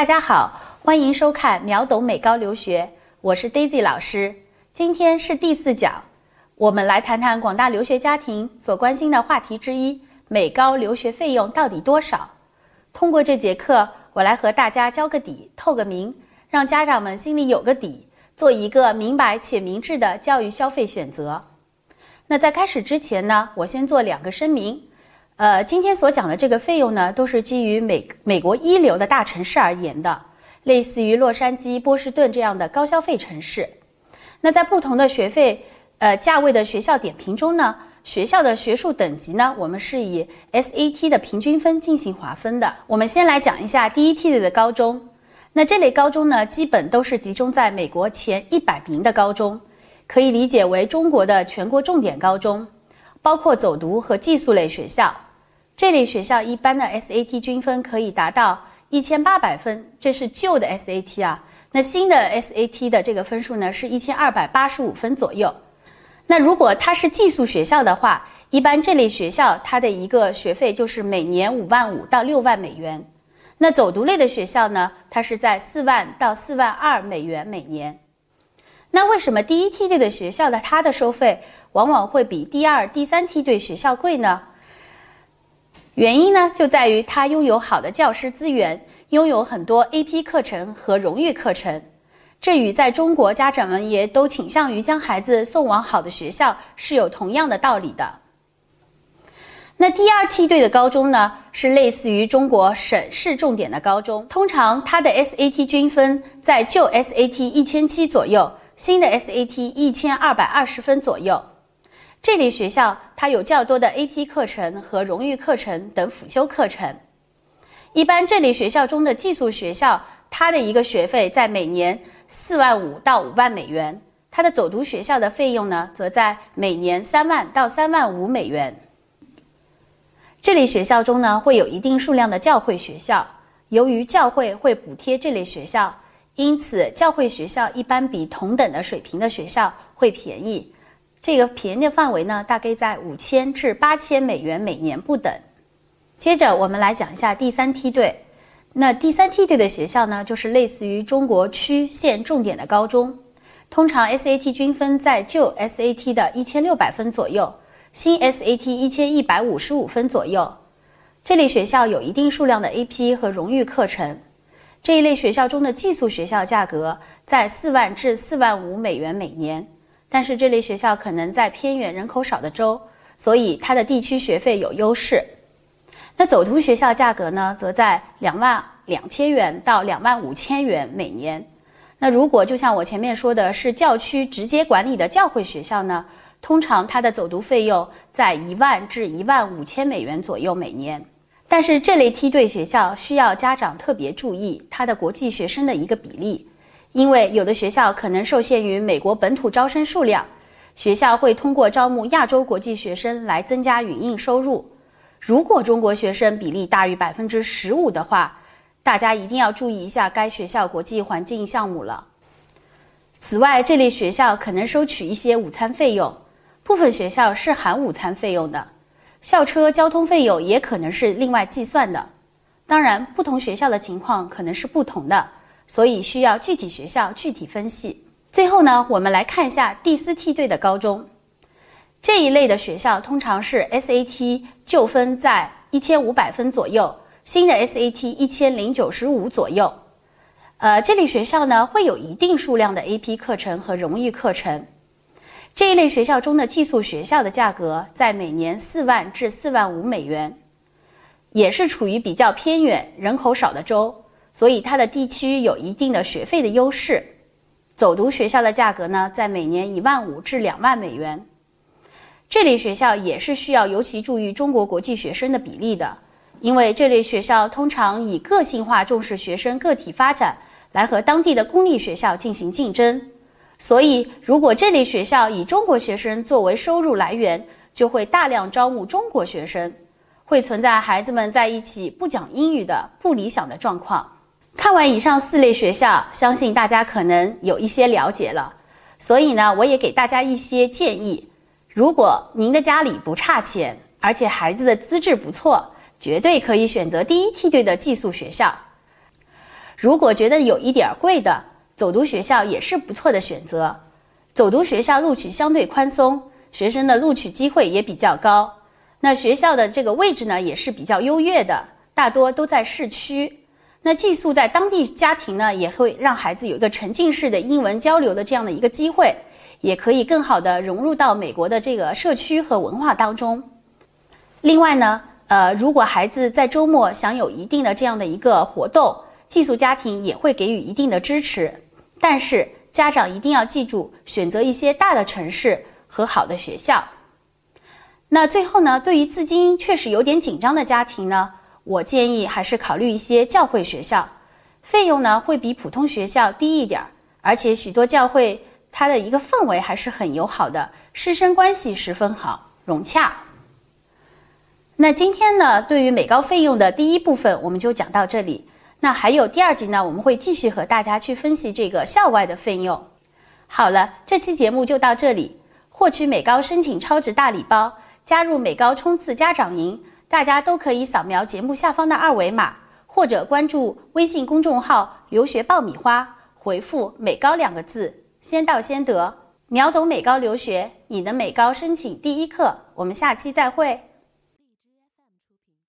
大家好，欢迎收看秒懂美高留学，我是 Daisy 老师。今天是第四讲，我们来谈谈广大留学家庭所关心的话题之一：美高留学费用到底多少？通过这节课，我来和大家交个底、透个明，让家长们心里有个底，做一个明白且明智的教育消费选择。那在开始之前呢，我先做两个声明。呃，今天所讲的这个费用呢，都是基于美美国一流的大城市而言的，类似于洛杉矶、波士顿这样的高消费城市。那在不同的学费呃价位的学校点评中呢，学校的学术等级呢，我们是以 SAT 的平均分进行划分的。我们先来讲一下第一梯队的高中。那这类高中呢，基本都是集中在美国前一百名的高中，可以理解为中国的全国重点高中，包括走读和寄宿类学校。这类学校一般的 SAT 均分可以达到一千八百分，这是旧的 SAT 啊。那新的 SAT 的这个分数呢是一千二百八十五分左右。那如果它是寄宿学校的话，一般这类学校它的一个学费就是每年五万五到六万美元。那走读类的学校呢，它是在四万到四万二美元每年。那为什么第一梯队的学校的它的收费往往会比第二、第三梯队学校贵呢？原因呢，就在于它拥有好的教师资源，拥有很多 AP 课程和荣誉课程，这与在中国家长们也都倾向于将孩子送往好的学校是有同样的道理的。那第二梯队的高中呢，是类似于中国省市重点的高中，通常它的 SAT 均分在旧 SAT 一千七左右，新的 SAT 一千二百二十分左右。这类学校它有较多的 AP 课程和荣誉课程等辅修课程。一般这类学校中的寄宿学校，它的一个学费在每年四万五到五万美元；它的走读学校的费用呢，则在每年三万到三万五美元。这类学校中呢，会有一定数量的教会学校，由于教会会补贴这类学校，因此教会学校一般比同等的水平的学校会便宜。这个便宜的范围呢，大概在五千至八千美元每年不等。接着，我们来讲一下第三梯队。那第三梯队的学校呢，就是类似于中国区县重点的高中，通常 SAT 均分在旧 SAT 的一千六百分左右，新 SAT 一千一百五十五分左右。这类学校有一定数量的 AP 和荣誉课程。这一类学校中的寄宿学校价格在四万至四万五美元每年。但是这类学校可能在偏远、人口少的州，所以它的地区学费有优势。那走读学校价格呢，则在两万两千元到两万五千元每年。那如果就像我前面说的是教区直接管理的教会学校呢，通常它的走读费用在一万至一万五千美元左右每年。但是这类梯队学校需要家长特别注意它的国际学生的一个比例。因为有的学校可能受限于美国本土招生数量，学校会通过招募亚洲国际学生来增加语印收入。如果中国学生比例大于百分之十五的话，大家一定要注意一下该学校国际环境项目了。此外，这类学校可能收取一些午餐费用，部分学校是含午餐费用的，校车交通费用也可能是另外计算的。当然，不同学校的情况可能是不同的。所以需要具体学校具体分析。最后呢，我们来看一下第四梯队的高中，这一类的学校通常是 SAT 旧分在一千五百分左右，新的 SAT 一千零九十五左右。呃，这类学校呢会有一定数量的 AP 课程和荣誉课程。这一类学校中的寄宿学校的价格在每年四万至四万五美元，也是处于比较偏远、人口少的州。所以它的地区有一定的学费的优势，走读学校的价格呢，在每年一万五至两万美元。这类学校也是需要尤其注意中国国际学生的比例的，因为这类学校通常以个性化重视学生个体发展来和当地的公立学校进行竞争。所以，如果这类学校以中国学生作为收入来源，就会大量招募中国学生，会存在孩子们在一起不讲英语的不理想的状况。看完以上四类学校，相信大家可能有一些了解了。所以呢，我也给大家一些建议：如果您的家里不差钱，而且孩子的资质不错，绝对可以选择第一梯队的寄宿学校。如果觉得有一点贵的，走读学校也是不错的选择。走读学校录取相对宽松，学生的录取机会也比较高。那学校的这个位置呢，也是比较优越的，大多都在市区。那寄宿在当地家庭呢，也会让孩子有一个沉浸式的英文交流的这样的一个机会，也可以更好的融入到美国的这个社区和文化当中。另外呢，呃，如果孩子在周末想有一定的这样的一个活动，寄宿家庭也会给予一定的支持。但是家长一定要记住，选择一些大的城市和好的学校。那最后呢，对于资金确实有点紧张的家庭呢，我建议还是考虑一些教会学校，费用呢会比普通学校低一点儿，而且许多教会它的一个氛围还是很友好的，师生关系十分好，融洽。那今天呢，对于美高费用的第一部分，我们就讲到这里。那还有第二集呢，我们会继续和大家去分析这个校外的费用。好了，这期节目就到这里。获取美高申请超值大礼包。加入美高冲刺家长营，大家都可以扫描节目下方的二维码，或者关注微信公众号“留学爆米花”，回复“美高”两个字，先到先得，秒懂美高留学，你的美高申请第一课。我们下期再会。